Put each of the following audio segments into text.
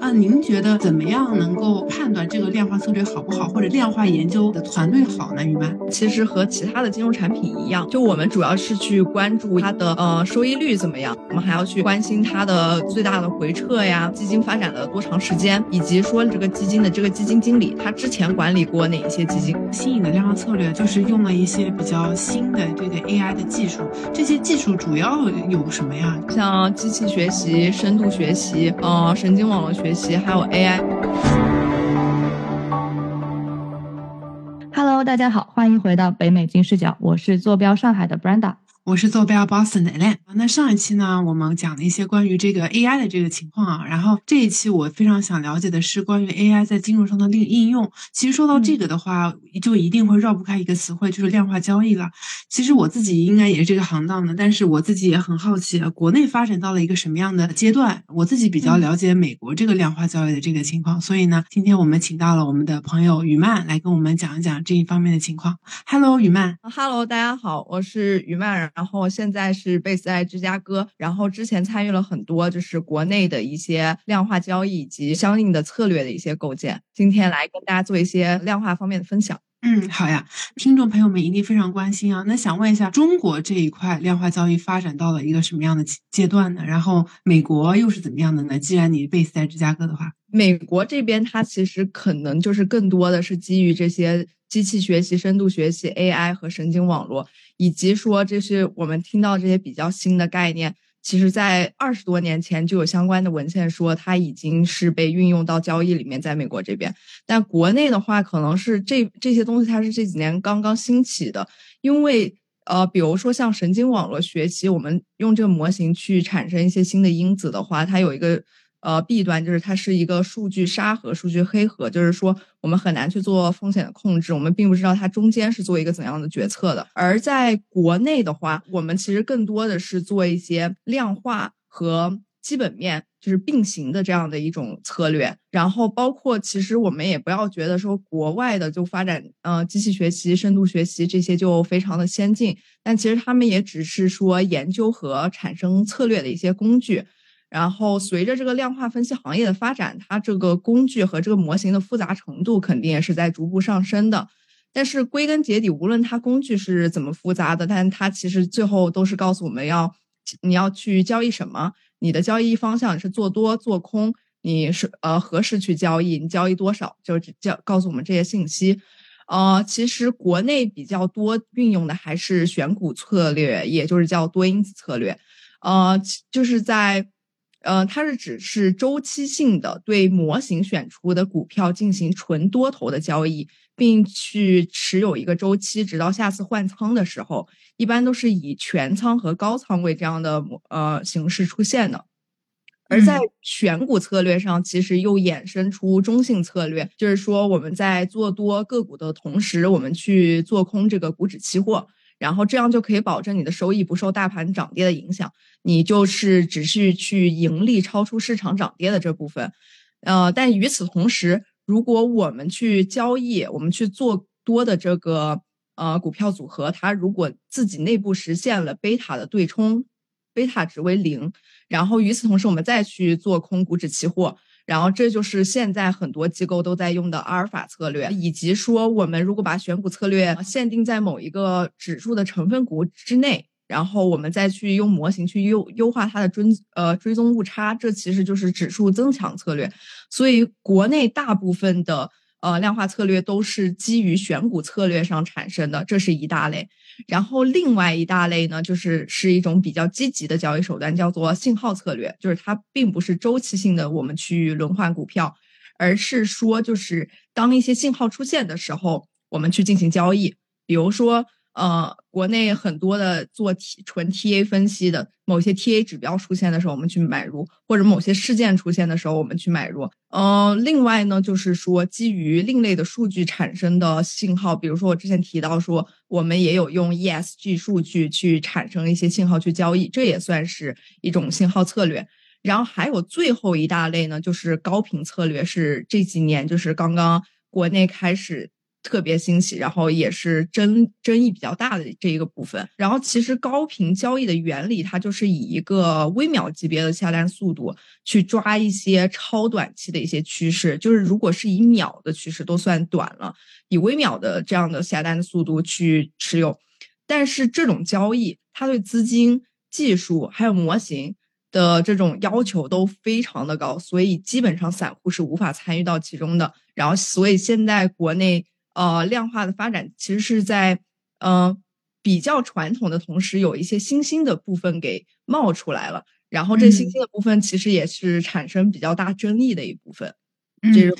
啊，您觉得怎么样能够判断这个量化策略好不好，或者量化研究的团队好呢？一般，其实和其他的金融产品一样，就我们主要是去关注它的呃收益率怎么样，我们还要去关心它的最大的回撤呀，基金发展了多长时间，以及说这个基金的这个基金经理他之前管理过哪一些基金。新颖的量化策略就是用了一些比较新的这个 AI 的技术，这些技术主要有什么呀？像机器学习、深度学习、呃神经网络学习，还有 AI。Hello，大家好，欢迎回到北美金视角，我是坐标上海的 Brenda。我是坐标 Boston 的 Len。那上一期呢，我们讲了一些关于这个 AI 的这个情况啊。然后这一期我非常想了解的是关于 AI 在金融上的应应用。其实说到这个的话，就一定会绕不开一个词汇，就是量化交易了。其实我自己应该也是这个行当的，但是我自己也很好奇，国内发展到了一个什么样的阶段？我自己比较了解美国这个量化交易的这个情况，所以呢，今天我们请到了我们的朋友雨曼来跟我们讲一讲这一方面的情况。Hello，雨曼。Hello，大家好，我是雨曼。然后现在是 base 在芝加哥，然后之前参与了很多就是国内的一些量化交易以及相应的策略的一些构建。今天来跟大家做一些量化方面的分享。嗯，好呀，听众朋友们一定非常关心啊。那想问一下，中国这一块量化交易发展到了一个什么样的阶段呢？然后美国又是怎么样的呢？既然你 base 在芝加哥的话，美国这边它其实可能就是更多的是基于这些机器学习、深度学习、AI 和神经网络。以及说，这是我们听到这些比较新的概念，其实在二十多年前就有相关的文献说，它已经是被运用到交易里面，在美国这边。但国内的话，可能是这这些东西它是这几年刚刚兴起的，因为呃，比如说像神经网络学习，我们用这个模型去产生一些新的因子的话，它有一个。呃，弊端就是它是一个数据沙盒、数据黑盒，就是说我们很难去做风险的控制，我们并不知道它中间是做一个怎样的决策的。而在国内的话，我们其实更多的是做一些量化和基本面就是并行的这样的一种策略。然后包括其实我们也不要觉得说国外的就发展呃机器学习、深度学习这些就非常的先进，但其实他们也只是说研究和产生策略的一些工具。然后随着这个量化分析行业的发展，它这个工具和这个模型的复杂程度肯定也是在逐步上升的。但是归根结底，无论它工具是怎么复杂的，但它其实最后都是告诉我们要你要去交易什么，你的交易方向是做多做空，你是呃何时去交易，你交易多少，就是教告诉我们这些信息。呃，其实国内比较多运用的还是选股策略，也就是叫多因子策略。呃，就是在。呃，它是指是周期性的对模型选出的股票进行纯多头的交易，并去持有一个周期，直到下次换仓的时候，一般都是以全仓和高仓位这样的呃形式出现的。而在选股策略上，其实又衍生出中性策略，就是说我们在做多个股的同时，我们去做空这个股指期货。然后这样就可以保证你的收益不受大盘涨跌的影响，你就是只是去盈利超出市场涨跌的这部分，呃，但与此同时，如果我们去交易，我们去做多的这个呃股票组合，它如果自己内部实现了贝塔的对冲，贝塔值为零，然后与此同时，我们再去做空股指期货。然后这就是现在很多机构都在用的阿尔法策略，以及说我们如果把选股策略限定在某一个指数的成分股之内，然后我们再去用模型去优优化它的追呃追踪误差，这其实就是指数增强策略。所以国内大部分的。呃，量化策略都是基于选股策略上产生的，这是一大类。然后另外一大类呢，就是是一种比较积极的交易手段，叫做信号策略，就是它并不是周期性的我们去轮换股票，而是说就是当一些信号出现的时候，我们去进行交易，比如说。呃，国内很多的做 T 纯 TA 分析的，某些 TA 指标出现的时候，我们去买入；或者某些事件出现的时候，我们去买入。呃，另外呢，就是说基于另类的数据产生的信号，比如说我之前提到说，我们也有用 ESG 数据去产生一些信号去交易，这也算是一种信号策略。然后还有最后一大类呢，就是高频策略，是这几年就是刚刚国内开始。特别新奇，然后也是争争议比较大的这一个部分。然后其实高频交易的原理，它就是以一个微秒级别的下单速度去抓一些超短期的一些趋势，就是如果是以秒的趋势都算短了，以微秒的这样的下单的速度去持有。但是这种交易，它对资金、技术还有模型的这种要求都非常的高，所以基本上散户是无法参与到其中的。然后，所以现在国内呃量化的发展其实是在呃比较传统的同时，有一些新兴的部分给冒出来了。然后这新兴的部分其实也是产生比较大争议的一部分，这种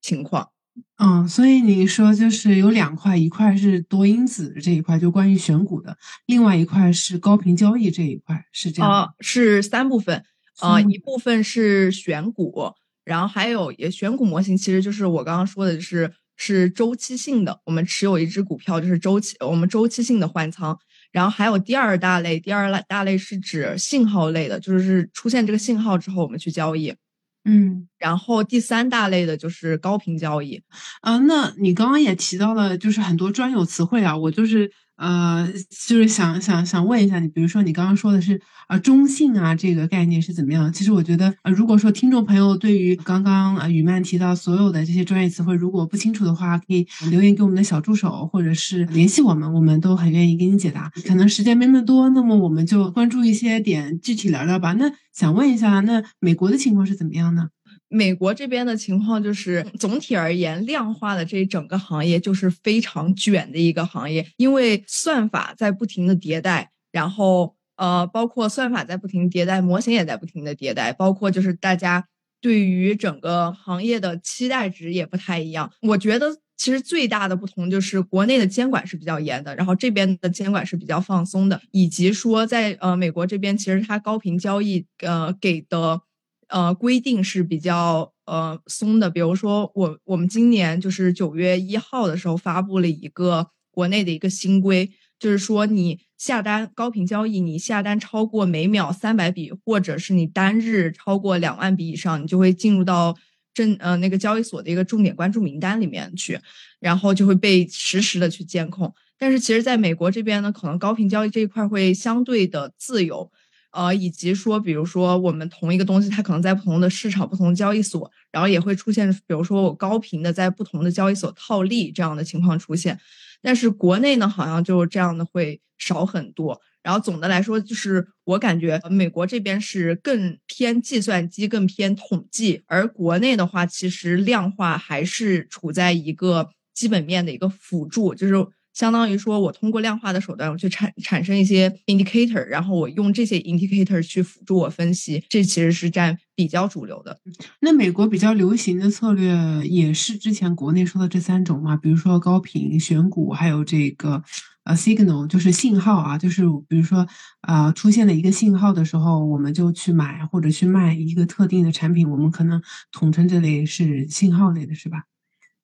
情况。嗯，所以你说就是有两块，一块是多因子这一块，就关于选股的；另外一块是高频交易这一块，是这样。啊，是三部分。呃，一部分是选股，然后还有也选股模型，其实就是我刚刚说的，是是周期性的。我们持有一只股票就是周期，我们周期性的换仓。然后还有第二大类，第二大类是指信号类的，就是出现这个信号之后，我们去交易。嗯，然后第三大类的就是高频交易，啊，那你刚刚也提到了，就是很多专有词汇啊，我就是呃，就是想想想问一下你，比如说你刚刚说的是啊中性啊这个概念是怎么样？其实我觉得，呃，如果说听众朋友对于刚刚啊雨曼提到所有的这些专业词汇如果不清楚的话，可以留言给我们的小助手，或者是联系我们，我们都很愿意给你解答。可能时间没那么多，那么我们就关注一些点，具体聊聊吧。那想问一下，那美国的情况是怎么样呢？美国这边的情况就是，总体而言，量化的这整个行业就是非常卷的一个行业，因为算法在不停的迭代，然后呃，包括算法在不停迭代，模型也在不停的迭代，包括就是大家对于整个行业的期待值也不太一样。我觉得其实最大的不同就是国内的监管是比较严的，然后这边的监管是比较放松的，以及说在呃美国这边，其实它高频交易呃给的。呃，规定是比较呃松的，比如说我我们今年就是九月一号的时候发布了一个国内的一个新规，就是说你下单高频交易，你下单超过每秒三百笔，或者是你单日超过两万笔以上，你就会进入到证呃那个交易所的一个重点关注名单里面去，然后就会被实时的去监控。但是其实在美国这边呢，可能高频交易这一块会相对的自由。呃，以及说，比如说，我们同一个东西，它可能在不同的市场、不同交易所，然后也会出现，比如说我高频的在不同的交易所套利这样的情况出现。但是国内呢，好像就这样的会少很多。然后总的来说，就是我感觉美国这边是更偏计算机、更偏统计，而国内的话，其实量化还是处在一个基本面的一个辅助，就是。相当于说，我通过量化的手段，我去产产生一些 indicator，然后我用这些 indicator 去辅助我分析，这其实是占比较主流的。那美国比较流行的策略也是之前国内说的这三种嘛？比如说高频选股，还有这个呃 signal，就是信号啊，就是比如说啊出现了一个信号的时候，我们就去买或者去卖一个特定的产品，我们可能统称这类是信号类的，是吧？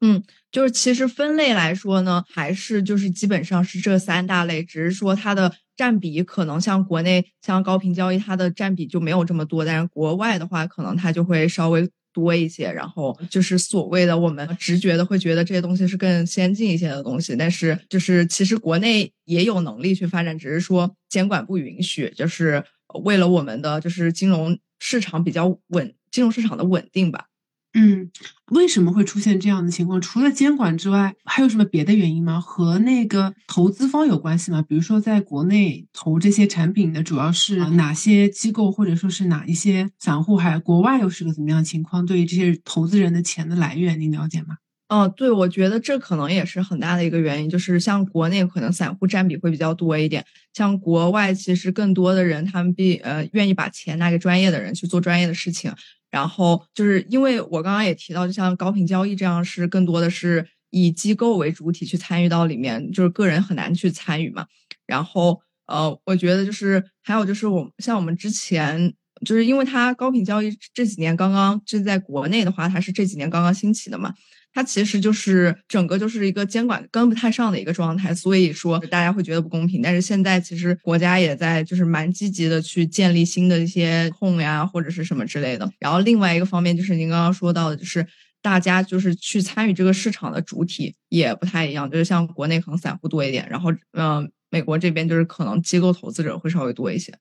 嗯，就是其实分类来说呢，还是就是基本上是这三大类，只是说它的占比可能像国内像高频交易，它的占比就没有这么多，但是国外的话，可能它就会稍微多一些。然后就是所谓的我们直觉的会觉得这些东西是更先进一些的东西，但是就是其实国内也有能力去发展，只是说监管不允许，就是为了我们的就是金融市场比较稳，金融市场的稳定吧。嗯，为什么会出现这样的情况？除了监管之外，还有什么别的原因吗？和那个投资方有关系吗？比如说，在国内投这些产品的主要是哪些机构，或者说是哪一些散户？还国外又是个怎么样的情况？对于这些投资人的钱的来源，您了解吗？哦，对，我觉得这可能也是很大的一个原因，就是像国内可能散户占比会比较多一点，像国外其实更多的人他们比呃愿意把钱拿给专业的人去做专业的事情。然后就是因为我刚刚也提到，就像高频交易这样，是更多的是以机构为主体去参与到里面，就是个人很难去参与嘛。然后呃，我觉得就是还有就是我像我们之前，就是因为它高频交易这几年刚刚这在国内的话，它是这几年刚刚兴起的嘛。它其实就是整个就是一个监管跟不太上的一个状态，所以说大家会觉得不公平。但是现在其实国家也在就是蛮积极的去建立新的一些控呀或者是什么之类的。然后另外一个方面就是您刚刚说到的，就是大家就是去参与这个市场的主体也不太一样，就是像国内可能散户多一点，然后嗯，美国这边就是可能机构投资者会稍微多一些。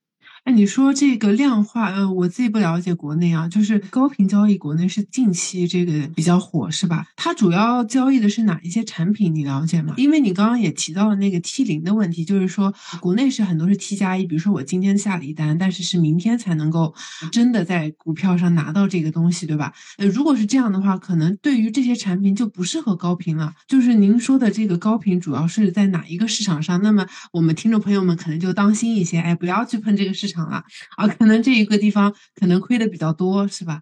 哎，你说这个量化，呃，我自己不了解国内啊，就是高频交易，国内是近期这个比较火，是吧？它主要交易的是哪一些产品？你了解吗？因为你刚刚也提到了那个 T 零的问题，就是说国内是很多是 T 加一，比如说我今天下了一单，但是是明天才能够真的在股票上拿到这个东西，对吧？呃，如果是这样的话，可能对于这些产品就不适合高频了。就是您说的这个高频，主要是在哪一个市场上？那么我们听众朋友们可能就当心一些，哎，不要去碰这个市场。场了啊，可能这一个地方可能亏的比较多，是吧？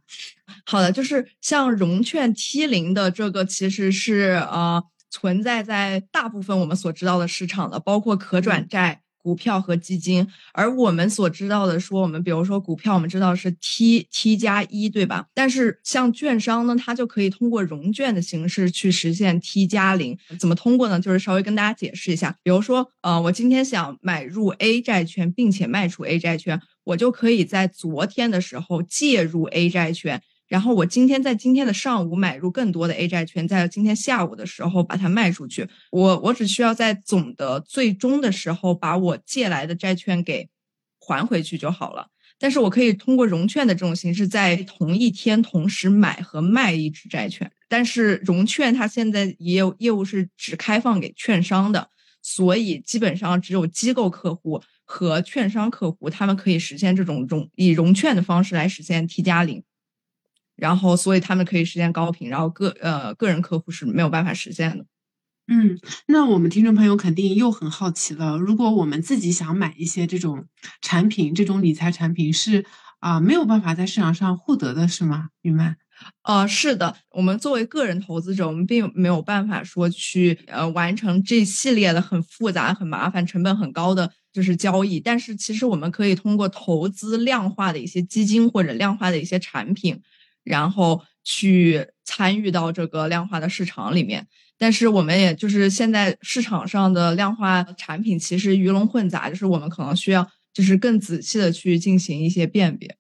好的，就是像融券 T 零的这个，其实是呃存在在大部分我们所知道的市场的，包括可转债。股票和基金，而我们所知道的说，我们比如说股票，我们知道是 T T 加一对吧？但是像券商呢，它就可以通过融券的形式去实现 T 加零。怎么通过呢？就是稍微跟大家解释一下，比如说，呃，我今天想买入 A 债券，并且卖出 A 债券，我就可以在昨天的时候介入 A 债券。然后我今天在今天的上午买入更多的 A 债券，在今天下午的时候把它卖出去。我我只需要在总的最终的时候把我借来的债券给还回去就好了。但是我可以通过融券的这种形式，在同一天同时买和卖一只债券。但是融券它现在也有业务是只开放给券商的，所以基本上只有机构客户和券商客户他们可以实现这种融以融券的方式来实现 T 加零。然后，所以他们可以实现高频，然后个呃个人客户是没有办法实现的。嗯，那我们听众朋友肯定又很好奇了，如果我们自己想买一些这种产品，这种理财产品是啊没有办法在市场上获得的，是吗？玉曼？呃，是的，我们作为个人投资者，我们并没有办法说去呃完成这系列的很复杂、很麻烦、成本很高的就是交易，但是其实我们可以通过投资量化的一些基金或者量化的一些产品。然后去参与到这个量化的市场里面，但是我们也就是现在市场上的量化产品其实鱼龙混杂，就是我们可能需要就是更仔细的去进行一些辨别。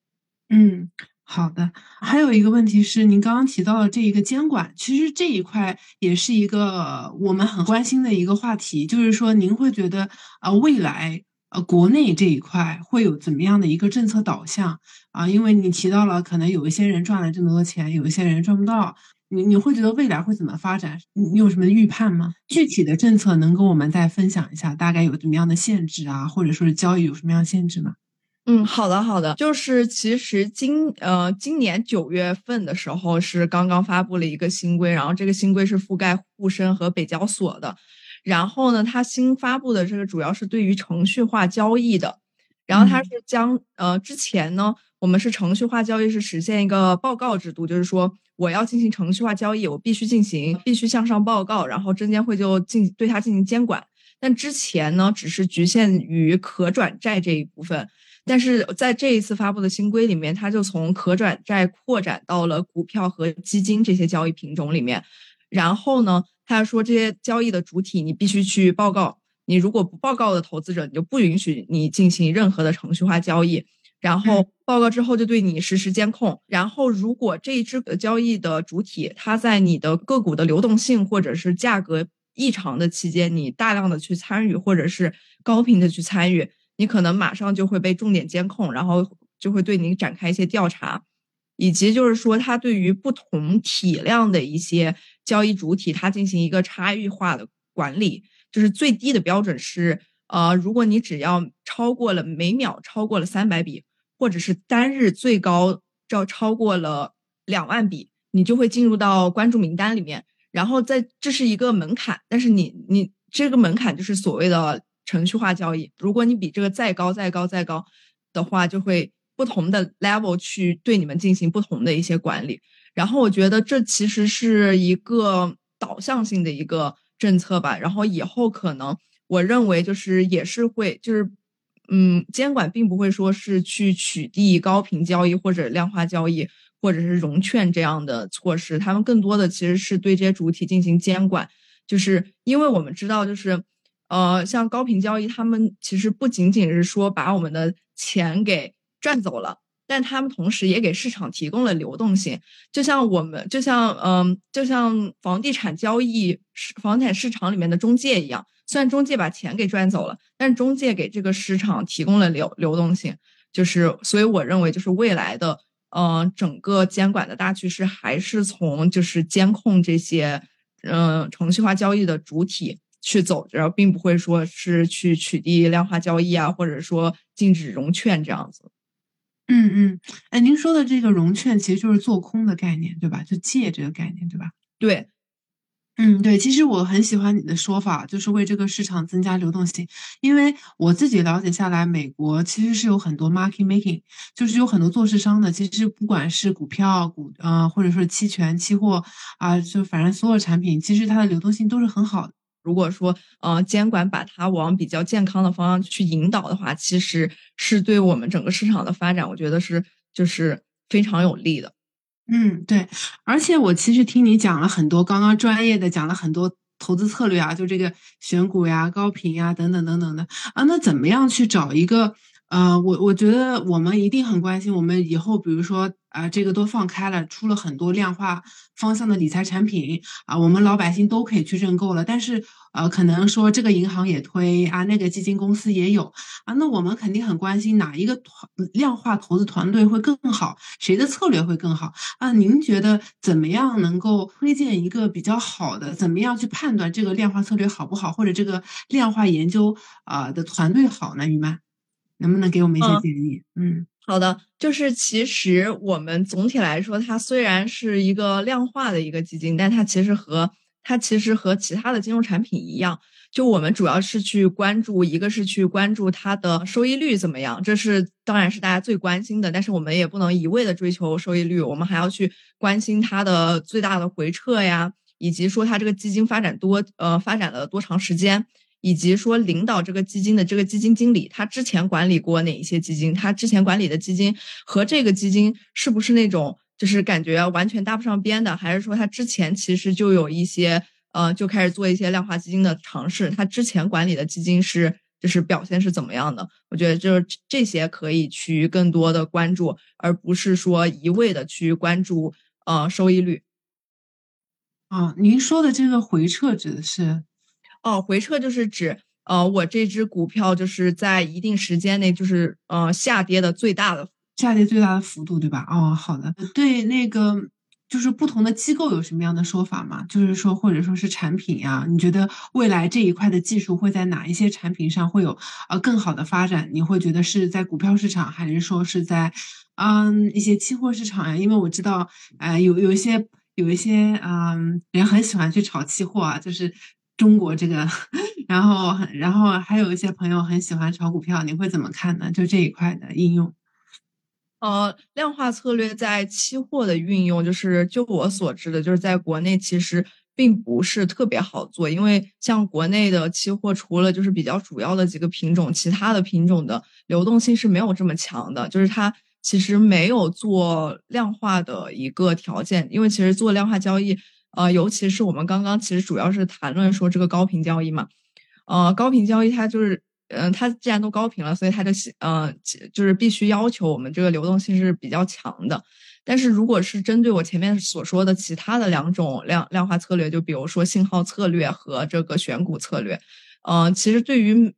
嗯，好的。还有一个问题是，您刚刚提到的这一个监管，其实这一块也是一个我们很关心的一个话题，就是说您会觉得啊未来。呃，国内这一块会有怎么样的一个政策导向啊？因为你提到了，可能有一些人赚了这么多钱，有一些人赚不到。你你会觉得未来会怎么发展？你有什么预判吗？具体的政策能跟我们再分享一下，大概有怎么样的限制啊，或者说是交易有什么样限制吗？嗯，好的好的，就是其实今呃今年九月份的时候是刚刚发布了一个新规，然后这个新规是覆盖沪深和北交所的。然后呢，它新发布的这个主要是对于程序化交易的，然后它是将呃之前呢，我们是程序化交易是实现一个报告制度，就是说我要进行程序化交易，我必须进行必须向上报告，然后证监会就进对它进行监管。但之前呢，只是局限于可转债这一部分，但是在这一次发布的新规里面，它就从可转债扩展到了股票和基金这些交易品种里面，然后呢。他说：“这些交易的主体，你必须去报告。你如果不报告的投资者，你就不允许你进行任何的程序化交易。然后报告之后，就对你实时监控。然后，如果这一只交易的主体，它在你的个股的流动性或者是价格异常的期间，你大量的去参与，或者是高频的去参与，你可能马上就会被重点监控，然后就会对你展开一些调查。”以及就是说，它对于不同体量的一些交易主体，它进行一个差异化的管理。就是最低的标准是，呃，如果你只要超过了每秒超过了三百笔，或者是单日最高要超过了两万笔，你就会进入到关注名单里面。然后在这是一个门槛，但是你你这个门槛就是所谓的程序化交易。如果你比这个再高再高再高的话，就会。不同的 level 去对你们进行不同的一些管理，然后我觉得这其实是一个导向性的一个政策吧。然后以后可能我认为就是也是会就是嗯，监管并不会说是去取缔高频交易或者量化交易或者是融券这样的措施，他们更多的其实是对这些主体进行监管。就是因为我们知道，就是呃，像高频交易，他们其实不仅仅是说把我们的钱给。赚走了，但他们同时也给市场提供了流动性。就像我们，就像嗯，就像房地产交易市、房地产市场里面的中介一样，虽然中介把钱给赚走了，但中介给这个市场提供了流流动性。就是，所以我认为，就是未来的，嗯，整个监管的大趋势还是从就是监控这些，嗯，程序化交易的主体去走，然后并不会说是去取缔量化交易啊，或者说禁止融券这样子。嗯嗯，哎，您说的这个融券其实就是做空的概念，对吧？就借这个概念，对吧？对。嗯，对，其实我很喜欢你的说法，就是为这个市场增加流动性。因为我自己了解下来，美国其实是有很多 market making，就是有很多做市商的。其实不管是股票、股呃，或者说期权、期货啊，就反正所有产品，其实它的流动性都是很好的。如果说呃监管把它往比较健康的方向去引导的话，其实是对我们整个市场的发展，我觉得是就是非常有利的。嗯，对，而且我其实听你讲了很多，刚刚专业的讲了很多投资策略啊，就这个选股呀、高频呀等等等等的啊，那怎么样去找一个？呃，我我觉得我们一定很关心，我们以后比如说啊，这个都放开了，出了很多量化方向的理财产品啊，我们老百姓都可以去认购了。但是呃，可能说这个银行也推啊，那个基金公司也有啊，那我们肯定很关心哪一个团量化投资团队会更好，谁的策略会更好啊？您觉得怎么样能够推荐一个比较好的？怎么样去判断这个量化策略好不好，或者这个量化研究啊的团队好呢？于曼？能不能给我们一些建议？嗯，好的，就是其实我们总体来说，它虽然是一个量化的一个基金，但它其实和它其实和其他的金融产品一样，就我们主要是去关注，一个是去关注它的收益率怎么样，这是当然是大家最关心的，但是我们也不能一味的追求收益率，我们还要去关心它的最大的回撤呀，以及说它这个基金发展多呃发展了多长时间。以及说领导这个基金的这个基金经理，他之前管理过哪一些基金？他之前管理的基金和这个基金是不是那种就是感觉完全搭不上边的？还是说他之前其实就有一些呃就开始做一些量化基金的尝试？他之前管理的基金是就是表现是怎么样的？我觉得就是这些可以去更多的关注，而不是说一味的去关注呃收益率。啊，您说的这个回撤指的是？哦，回撤就是指，呃，我这只股票就是在一定时间内，就是呃下跌的最大的下跌最大的幅度，对吧？哦，好的。对，那个就是不同的机构有什么样的说法吗？就是说，或者说是产品呀？你觉得未来这一块的技术会在哪一些产品上会有呃更好的发展？你会觉得是在股票市场，还是说是在嗯一些期货市场呀？因为我知道，呃，有有一些有一些嗯人很喜欢去炒期货啊，就是。中国这个，然后然后还有一些朋友很喜欢炒股票，你会怎么看呢？就这一块的应用，呃，量化策略在期货的运用，就是就我所知的，就是在国内其实并不是特别好做，因为像国内的期货，除了就是比较主要的几个品种，其他的品种的流动性是没有这么强的，就是它其实没有做量化的一个条件，因为其实做量化交易。呃，尤其是我们刚刚其实主要是谈论说这个高频交易嘛，呃，高频交易它就是，嗯，它既然都高频了，所以它就，呃，就是必须要求我们这个流动性是比较强的。但是如果是针对我前面所说的其他的两种量量化策略，就比如说信号策略和这个选股策略，嗯，其实对于，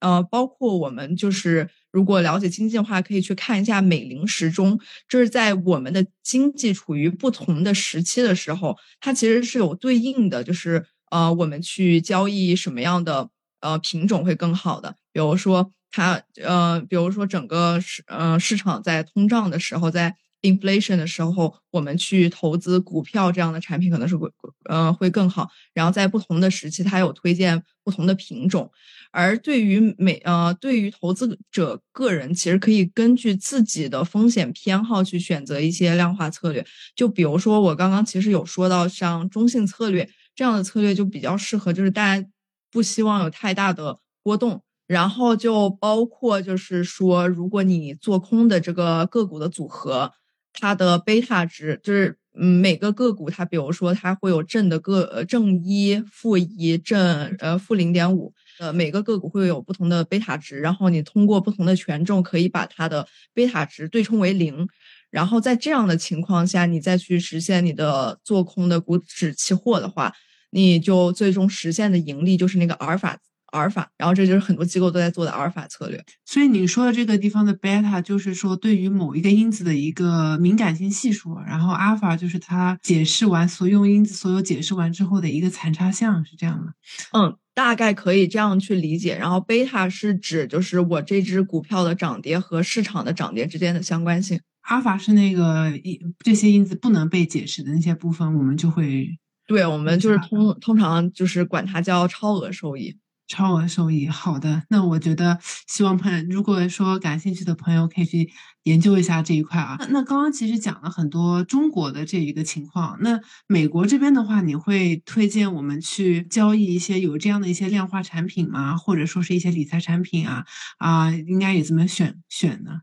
呃，包括我们就是。如果了解经济的话，可以去看一下美林时钟，就是在我们的经济处于不同的时期的时候，它其实是有对应的，就是呃，我们去交易什么样的呃品种会更好的。比如说它呃，比如说整个市呃市场在通胀的时候，在 inflation 的时候，我们去投资股票这样的产品可能是会呃会更好。然后在不同的时期，它有推荐不同的品种。而对于每呃，对于投资者个人，其实可以根据自己的风险偏好去选择一些量化策略。就比如说，我刚刚其实有说到，像中性策略这样的策略就比较适合，就是大家不希望有太大的波动。然后就包括就是说，如果你做空的这个个股的组合，它的贝塔值就是嗯，每个个股它，比如说它会有正的个正一、负一、正呃负零点五。呃，每个个股会有不同的贝塔值，然后你通过不同的权重可以把它的贝塔值对冲为零，然后在这样的情况下，你再去实现你的做空的股指期货的话，你就最终实现的盈利就是那个阿尔法。阿尔法，然后这就是很多机构都在做的阿尔法策略。所以你说的这个地方的贝塔，就是说对于某一个因子的一个敏感性系数，然后阿尔法就是它解释完所有因子所有解释完之后的一个残差项，是这样吗？嗯，大概可以这样去理解。然后贝塔是指就是我这只股票的涨跌和市场的涨跌之间的相关性。阿尔法是那个因这些因子不能被解释的那些部分，我们就会对我们就是通通常就是管它叫超额收益。超额收益，好的，那我觉得希望朋友，如果说感兴趣的朋友可以去研究一下这一块啊。那刚刚其实讲了很多中国的这一个情况，那美国这边的话，你会推荐我们去交易一些有这样的一些量化产品吗？或者说是一些理财产品啊？啊，应该也怎么选选呢？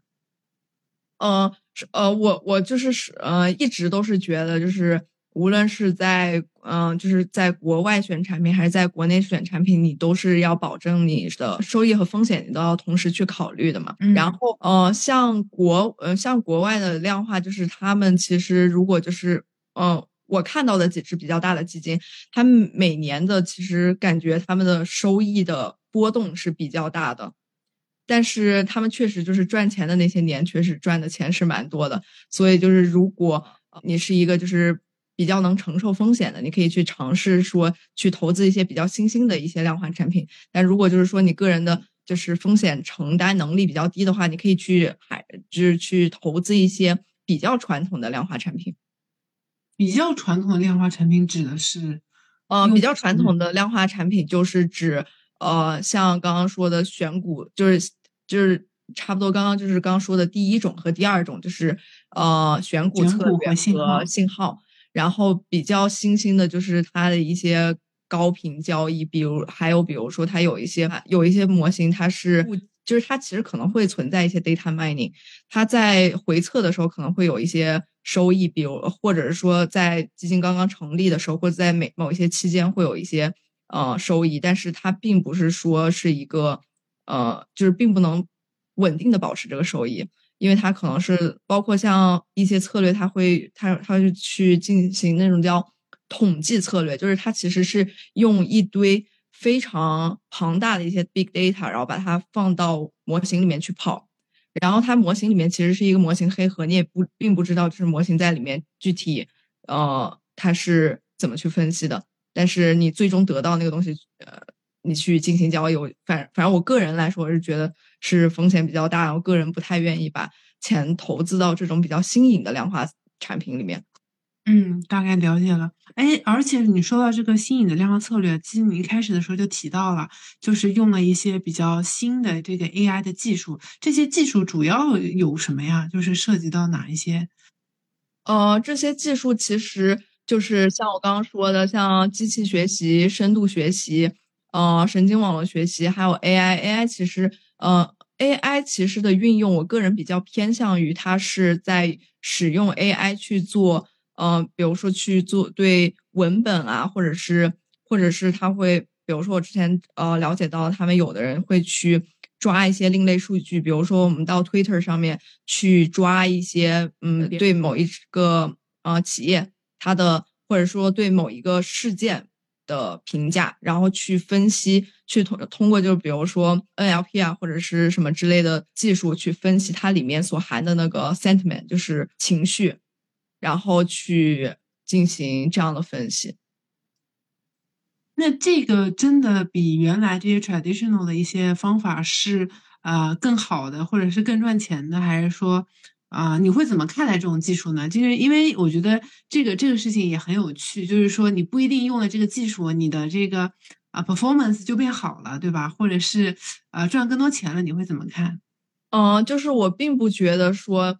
呃，呃，我我就是是呃，一直都是觉得就是。无论是在嗯，就是在国外选产品还是在国内选产品，你都是要保证你的收益和风险，你都要同时去考虑的嘛。然后呃，像国呃像国外的量化，就是他们其实如果就是嗯，我看到的几只比较大的基金，他们每年的其实感觉他们的收益的波动是比较大的，但是他们确实就是赚钱的那些年，确实赚的钱是蛮多的。所以就是如果你是一个就是。比较能承受风险的，你可以去尝试说去投资一些比较新兴的一些量化产品。但如果就是说你个人的就是风险承担能力比较低的话，你可以去还就是去投资一些比较传统的量化产品。比较传统的量化产品指的是，呃，比较传统的量化产品就是指呃，像刚刚说的选股，就是就是差不多刚刚就是刚刚说的第一种和第二种，就是呃选股策略和信号。然后比较新兴的就是它的一些高频交易，比如还有比如说它有一些有一些模型，它是就是它其实可能会存在一些 data mining，它在回测的时候可能会有一些收益，比如或者是说在基金刚刚成立的时候，或者在每某一些期间会有一些呃收益，但是它并不是说是一个呃就是并不能稳定的保持这个收益。因为它可能是包括像一些策略，它会它它是去进行那种叫统计策略，就是它其实是用一堆非常庞大的一些 big data，然后把它放到模型里面去跑，然后它模型里面其实是一个模型黑盒，你也不并不知道就是模型在里面具体呃它是怎么去分析的，但是你最终得到那个东西，呃，你去进行交易，反反正我个人来说是觉得。是风险比较大，我个人不太愿意把钱投资到这种比较新颖的量化产品里面。嗯，大概了解了。哎，而且你说到这个新颖的量化策略，其实你一开始的时候就提到了，就是用了一些比较新的这个 AI 的技术。这些技术主要有什么呀？就是涉及到哪一些？呃，这些技术其实就是像我刚刚说的，像机器学习、深度学习、呃，神经网络学习，还有 AI。AI 其实。呃，AI 其实的运用，我个人比较偏向于它是在使用 AI 去做，呃，比如说去做对文本啊，或者是或者是他会，比如说我之前呃了解到，他们有的人会去抓一些另类数据，比如说我们到 Twitter 上面去抓一些，嗯，对某一个呃企业它的，或者说对某一个事件。的评价，然后去分析，去通通过就比如说 NLP 啊，或者是什么之类的技术去分析它里面所含的那个 sentiment，就是情绪，然后去进行这样的分析。那这个真的比原来这些 traditional 的一些方法是啊更好的，或者是更赚钱的，还是说？啊，你会怎么看待这种技术呢？就是因为我觉得这个这个事情也很有趣，就是说你不一定用了这个技术，你的这个啊 performance 就变好了，对吧？或者是呃赚更多钱了，你会怎么看？嗯，就是我并不觉得说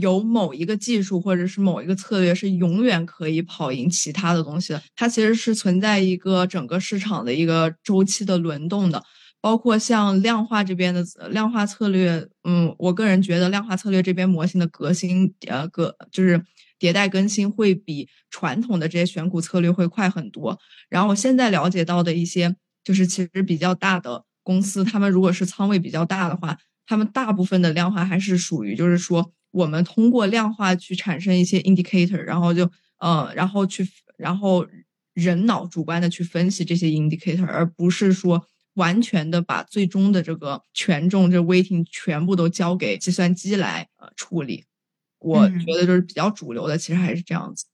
有某一个技术或者是某一个策略是永远可以跑赢其他的东西的，它其实是存在一个整个市场的一个周期的轮动的。包括像量化这边的量化策略，嗯，我个人觉得量化策略这边模型的革新，呃，革就是迭代更新会比传统的这些选股策略会快很多。然后我现在了解到的一些就是其实比较大的公司，他们如果是仓位比较大的话，他们大部分的量化还是属于就是说，我们通过量化去产生一些 indicator，然后就呃，然后去然后人脑主观的去分析这些 indicator，而不是说完全的把最终的这个权重这 weighting 全部都交给计算机来呃处理。我觉得就是比较主流的，其实还是这样子。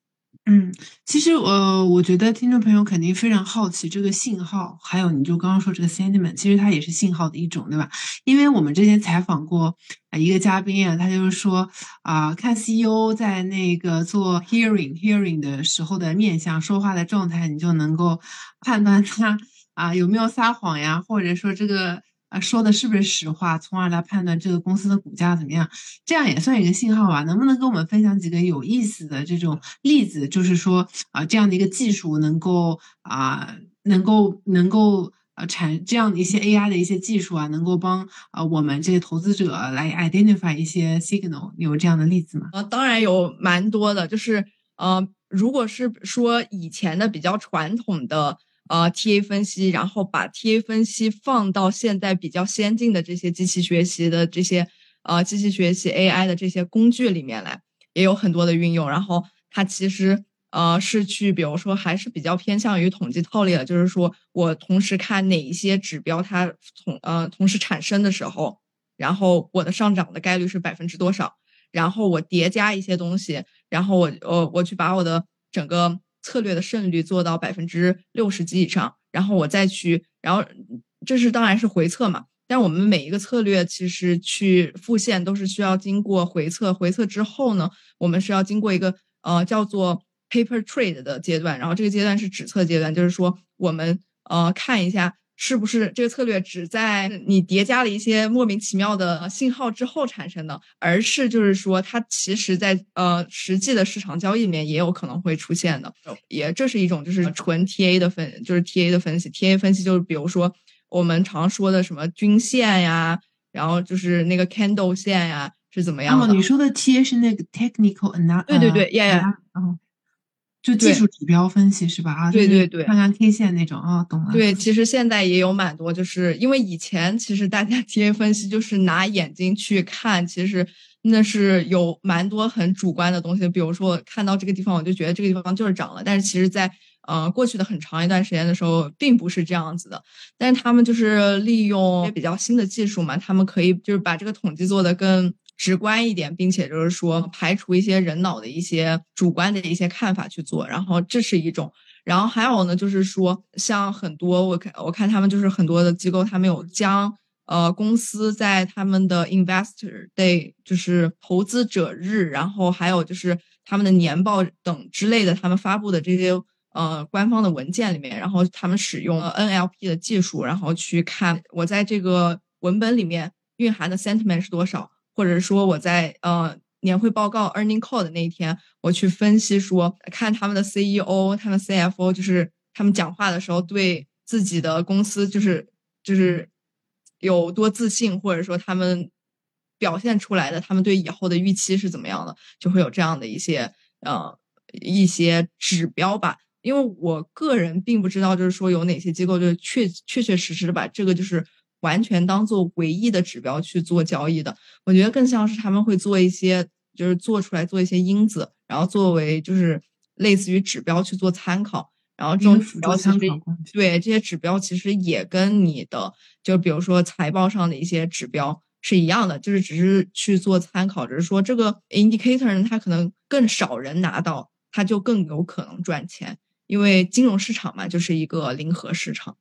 嗯，其实呃，我觉得听众朋友肯定非常好奇这个信号，还有你就刚刚说这个 sentiment，其实它也是信号的一种，对吧？因为我们之前采访过啊一个嘉宾啊，他就是说啊，看 CEO 在那个做 hearing hearing 的时候的面相、说话的状态，你就能够判断他啊有没有撒谎呀，或者说这个。啊，说的是不是实话，从而来判断这个公司的股价怎么样？这样也算一个信号吧？能不能跟我们分享几个有意思的这种例子？就是说啊，这样的一个技术能够啊，能够能够呃产这样的一些 AI 的一些技术啊，能够帮啊我们这些投资者来 identify 一些 signal，有这样的例子吗？啊，当然有蛮多的，就是呃，如果是说以前的比较传统的。呃，TA 分析，然后把 TA 分析放到现在比较先进的这些机器学习的这些呃机器学习 AI 的这些工具里面来，也有很多的运用。然后它其实呃是去，比如说还是比较偏向于统计套利的，就是说我同时看哪一些指标它同呃同时产生的时候，然后我的上涨的概率是百分之多少，然后我叠加一些东西，然后我我我去把我的整个。策略的胜率做到百分之六十及以上，然后我再去，然后这是当然是回测嘛。但我们每一个策略其实去复现都是需要经过回测，回测之后呢，我们是要经过一个呃叫做 paper trade 的阶段，然后这个阶段是纸测阶段，就是说我们呃看一下。是不是这个策略只在你叠加了一些莫名其妙的信号之后产生的，而是就是说它其实在呃实际的市场交易里面也有可能会出现的，也这是一种就是纯 TA 的分，就是 TA 的分析。TA 分析就是比如说我们常说的什么均线呀，然后就是那个 candle 线呀是怎么样的？你说的 TA 是那个 technical analysis？对对对，呀呀，然后。就技术指标分析是吧？啊，对对对，看看 K 线那种啊，懂了。对，其实现在也有蛮多，就是因为以前其实大家 TA 分析就是拿眼睛去看，其实那是有蛮多很主观的东西。比如说看到这个地方，我就觉得这个地方就是涨了，但是其实在呃过去的很长一段时间的时候，并不是这样子的。但是他们就是利用比较新的技术嘛，他们可以就是把这个统计做的更。直观一点，并且就是说排除一些人脑的一些主观的一些看法去做，然后这是一种。然后还有呢，就是说像很多我看我看他们就是很多的机构，他们有将呃公司在他们的 Investor Day，就是投资者日，然后还有就是他们的年报等之类的，他们发布的这些呃官方的文件里面，然后他们使用了 NLP 的技术，然后去看我在这个文本里面蕴含的 sentiment 是多少。或者说我在呃年会报告 earning call 的那一天，我去分析说，看他们的 CEO、他们 CFO，就是他们讲话的时候对自己的公司就是就是有多自信，或者说他们表现出来的他们对以后的预期是怎么样的，就会有这样的一些呃一些指标吧。因为我个人并不知道，就是说有哪些机构就确确确实实的把这个就是。完全当做唯一的指标去做交易的，我觉得更像是他们会做一些，就是做出来做一些因子，然后作为就是类似于指标去做参考，然后这种指标参考对这些指标其实也跟你的就比如说财报上的一些指标是一样的，就是只是去做参考，只是说这个 indicator 呢，它可能更少人拿到，它就更有可能赚钱，因为金融市场嘛，就是一个零和市场。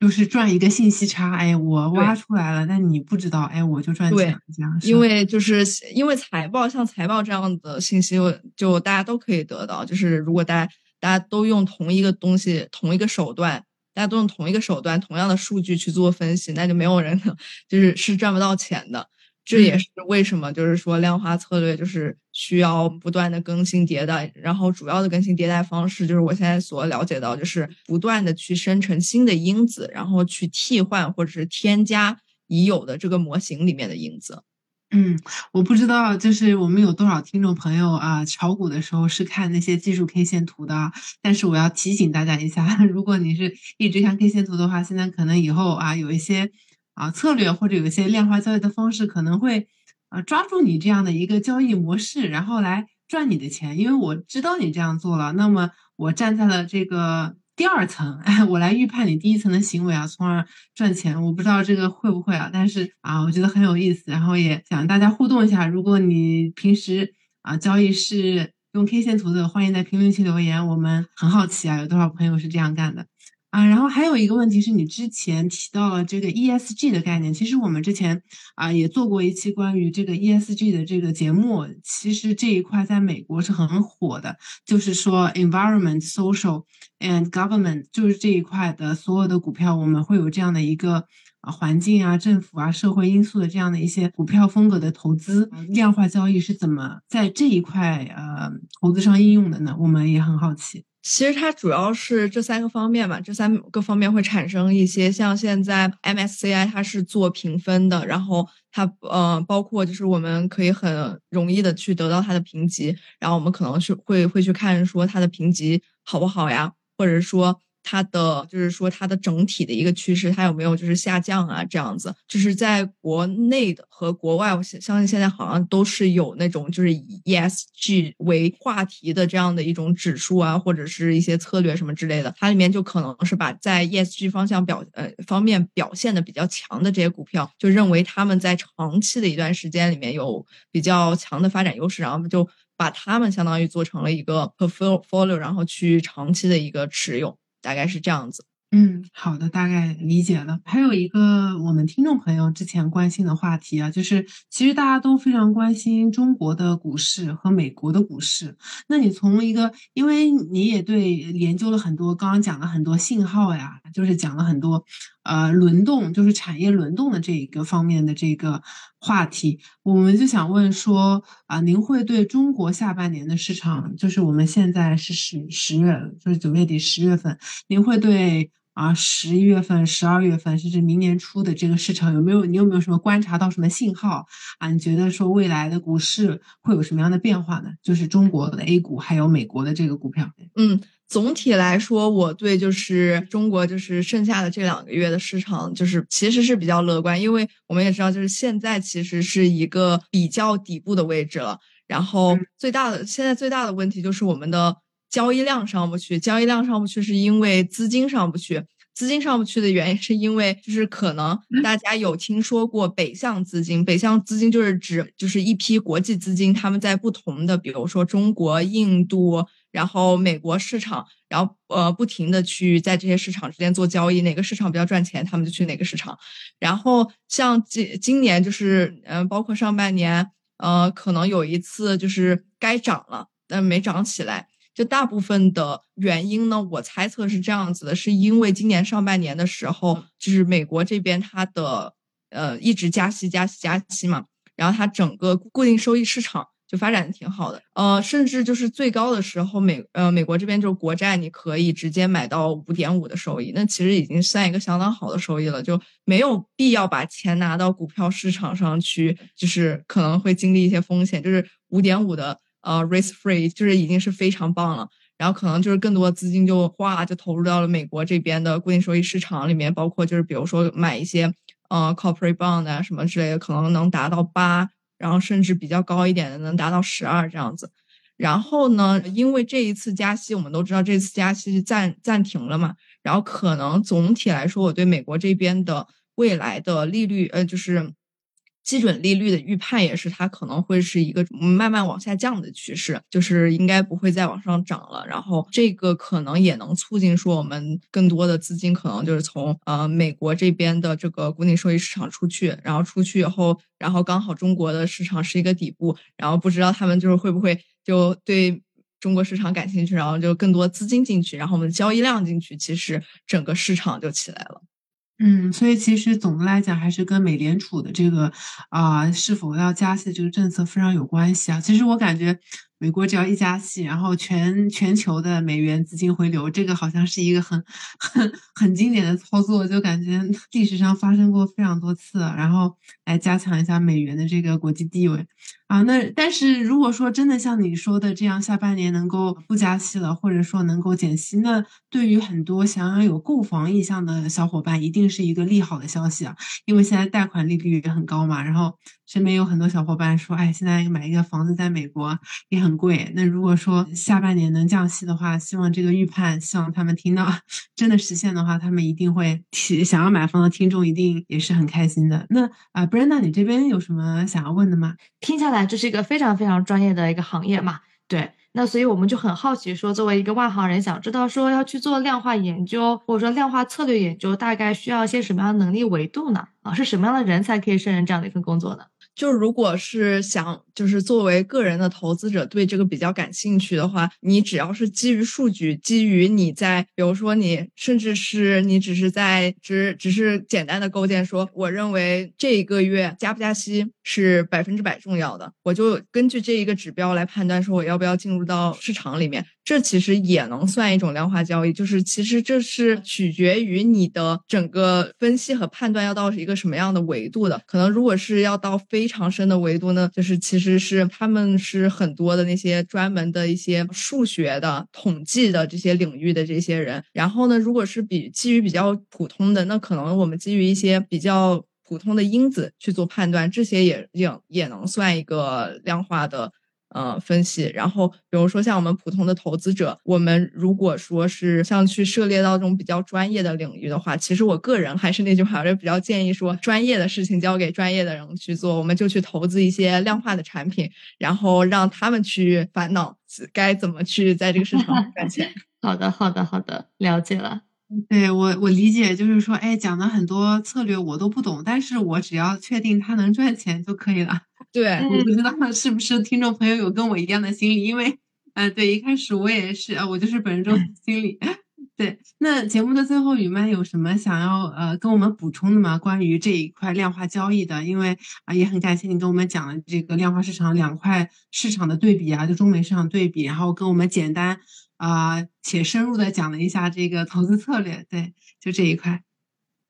就是赚一个信息差，哎，我挖出来了，但你不知道，哎，我就赚钱这样。因为就是因为财报，像财报这样的信息，就大家都可以得到。就是如果大家大家都用同一个东西、同一个手段，大家都用同一个手段、同样的数据去做分析，那就没有人就是是赚不到钱的。这也是为什么，就是说量化策略就是需要不断的更新迭代，然后主要的更新迭代方式就是我现在所了解到，就是不断的去生成新的因子，然后去替换或者是添加已有的这个模型里面的因子。嗯，我不知道，就是我们有多少听众朋友啊，炒股的时候是看那些技术 K 线图的。但是我要提醒大家一下，如果你是一直看 K 线图的话，现在可能以后啊有一些啊策略或者有一些量化交易的方式，可能会啊抓住你这样的一个交易模式，然后来赚你的钱。因为我知道你这样做了，那么我站在了这个。第二层，哎，我来预判你第一层的行为啊，从而赚钱。我不知道这个会不会啊，但是啊，我觉得很有意思，然后也想大家互动一下。如果你平时啊交易是用 K 线图的，欢迎在评论区留言，我们很好奇啊，有多少朋友是这样干的。啊，然后还有一个问题是你之前提到了这个 ESG 的概念，其实我们之前啊也做过一期关于这个 ESG 的这个节目，其实这一块在美国是很火的，就是说 environment、social and government，就是这一块的所有的股票，我们会有这样的一个啊环境啊、政府啊、社会因素的这样的一些股票风格的投资，量化交易是怎么在这一块呃投资上应用的呢？我们也很好奇。其实它主要是这三个方面吧，这三个方面会产生一些，像现在 MSCI 它是做评分的，然后它呃包括就是我们可以很容易的去得到它的评级，然后我们可能去会会去看说它的评级好不好呀，或者说。它的就是说，它的整体的一个趋势，它有没有就是下降啊？这样子，就是在国内的和国外，我相相信现在好像都是有那种就是以 ESG 为话题的这样的一种指数啊，或者是一些策略什么之类的。它里面就可能是把在 ESG 方向表呃方面表现的比较强的这些股票，就认为他们在长期的一段时间里面有比较强的发展优势，然后就把他们相当于做成了一个 portfolio，然后去长期的一个持有。大概是这样子。嗯，好的，大概理解了。还有一个我们听众朋友之前关心的话题啊，就是其实大家都非常关心中国的股市和美国的股市。那你从一个，因为你也对研究了很多，刚刚讲了很多信号呀，就是讲了很多，呃，轮动，就是产业轮动的这一个方面的这个话题，我们就想问说啊，您会对中国下半年的市场，就是我们现在是十十月，就是九月底十月份，您会对？啊，十一月份、十二月份，甚至明年初的这个市场有没有？你有没有什么观察到什么信号啊？你觉得说未来的股市会有什么样的变化呢？就是中国的 A 股还有美国的这个股票。嗯，总体来说，我对就是中国就是剩下的这两个月的市场，就是其实是比较乐观，因为我们也知道，就是现在其实是一个比较底部的位置了。然后最大的现在最大的问题就是我们的。交易量上不去，交易量上不去，是因为资金上不去。资金上不去的原因，是因为就是可能大家有听说过北向资金，北向资金就是指就是一批国际资金，他们在不同的，比如说中国、印度，然后美国市场，然后呃不停的去在这些市场之间做交易，哪个市场比较赚钱，他们就去哪个市场。然后像今今年就是嗯，包括上半年，呃，可能有一次就是该涨了，但没涨起来。就大部分的原因呢，我猜测是这样子的，是因为今年上半年的时候，就是美国这边它的呃一直加息加息加息嘛，然后它整个固定收益市场就发展的挺好的，呃，甚至就是最高的时候，美呃美国这边就是国债你可以直接买到五点五的收益，那其实已经算一个相当好的收益了，就没有必要把钱拿到股票市场上去，就是可能会经历一些风险，就是五点五的。呃，risk free 就是已经是非常棒了，然后可能就是更多资金就哗就投入到了美国这边的固定收益市场里面，包括就是比如说买一些呃 corporate bond 啊什么之类的，可能能达到八，然后甚至比较高一点的能达到十二这样子。然后呢，因为这一次加息，我们都知道这次加息是暂暂停了嘛，然后可能总体来说，我对美国这边的未来的利率，呃，就是。基准利率的预判也是，它可能会是一个慢慢往下降的趋势，就是应该不会再往上涨了。然后这个可能也能促进说我们更多的资金可能就是从呃美国这边的这个固定收益市场出去，然后出去以后，然后刚好中国的市场是一个底部，然后不知道他们就是会不会就对中国市场感兴趣，然后就更多资金进去，然后我们交易量进去，其实整个市场就起来了。嗯，所以其实总的来讲，还是跟美联储的这个啊是否要加息这个政策非常有关系啊。其实我感觉美国只要一加息，然后全全球的美元资金回流，这个好像是一个很很很经典的操作，就感觉历史上发生过非常多次，然后来加强一下美元的这个国际地位。啊，那但是如果说真的像你说的这样，下半年能够不加息了，或者说能够减息，那对于很多想要有购房意向的小伙伴，一定是一个利好的消息啊。因为现在贷款利率也很高嘛，然后身边有很多小伙伴说，哎，现在买一个房子在美国也很贵。那如果说下半年能降息的话，希望这个预判，希望他们听到真的实现的话，他们一定会提想要买房的听众一定也是很开心的。那啊，Brenda，你这边有什么想要问的吗？听下来，这是一个非常非常专业的一个行业嘛？对，那所以我们就很好奇，说作为一个外行人，想知道说要去做量化研究，或者说量化策略研究，大概需要一些什么样的能力维度呢？啊，是什么样的人才可以胜任这样的一份工作呢？就如果是想，就是作为个人的投资者对这个比较感兴趣的话，你只要是基于数据，基于你在，比如说你甚至是你只是在只只是简单的构建说，我认为这一个月加不加息是百分之百重要的，我就根据这一个指标来判断说我要不要进入到市场里面。这其实也能算一种量化交易，就是其实这是取决于你的整个分析和判断要到一个什么样的维度的。可能如果是要到非常深的维度呢，就是其实是他们是很多的那些专门的一些数学的统计的这些领域的这些人。然后呢，如果是比基于比较普通的，那可能我们基于一些比较普通的因子去做判断，这些也也也能算一个量化的。呃，分析，然后比如说像我们普通的投资者，我们如果说是像去涉猎到这种比较专业的领域的话，其实我个人还是那句话，我就比较建议说，专业的事情交给专业的人去做，我们就去投资一些量化的产品，然后让他们去烦恼该怎么去在这个市场赚钱。好的，好的，好的，了解了。对我，我理解就是说，哎，讲的很多策略我都不懂，但是我只要确定它能赚钱就可以了。对，我不知道是不是听众朋友有跟我一样的心理，因为，呃，对，一开始我也是，呃，我就是本人这种心理。对，那节目的最后，雨曼有什么想要呃跟我们补充的吗？关于这一块量化交易的，因为啊，也很感谢你跟我们讲了这个量化市场两块市场的对比啊，就中美市场对比，然后跟我们简单啊且深入的讲了一下这个投资策略。对，就这一块。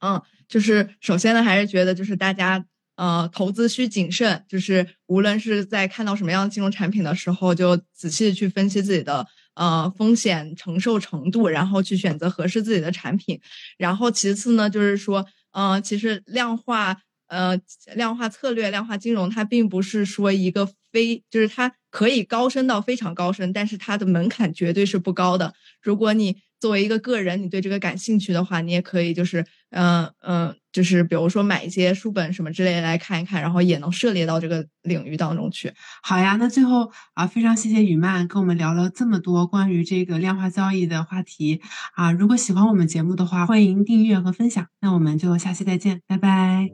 嗯，就是首先呢，还是觉得就是大家。呃，投资需谨慎，就是无论是在看到什么样的金融产品的时候，就仔细的去分析自己的呃风险承受程度，然后去选择合适自己的产品。然后其次呢，就是说，呃，其实量化呃量化策略、量化金融，它并不是说一个非，就是它可以高深到非常高深，但是它的门槛绝对是不高的。如果你作为一个个人，你对这个感兴趣的话，你也可以就是，嗯嗯，就是比如说买一些书本什么之类的来看一看，然后也能涉猎到这个领域当中去。好呀，那最后啊，非常谢谢雨曼跟我们聊了这么多关于这个量化交易的话题啊。如果喜欢我们节目的话，欢迎订阅和分享。那我们就下期再见，拜拜。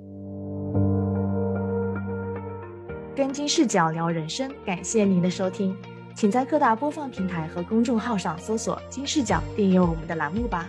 跟金视角聊人生，感谢您的收听。请在各大播放平台和公众号上搜索“金视角”，订阅我们的栏目吧。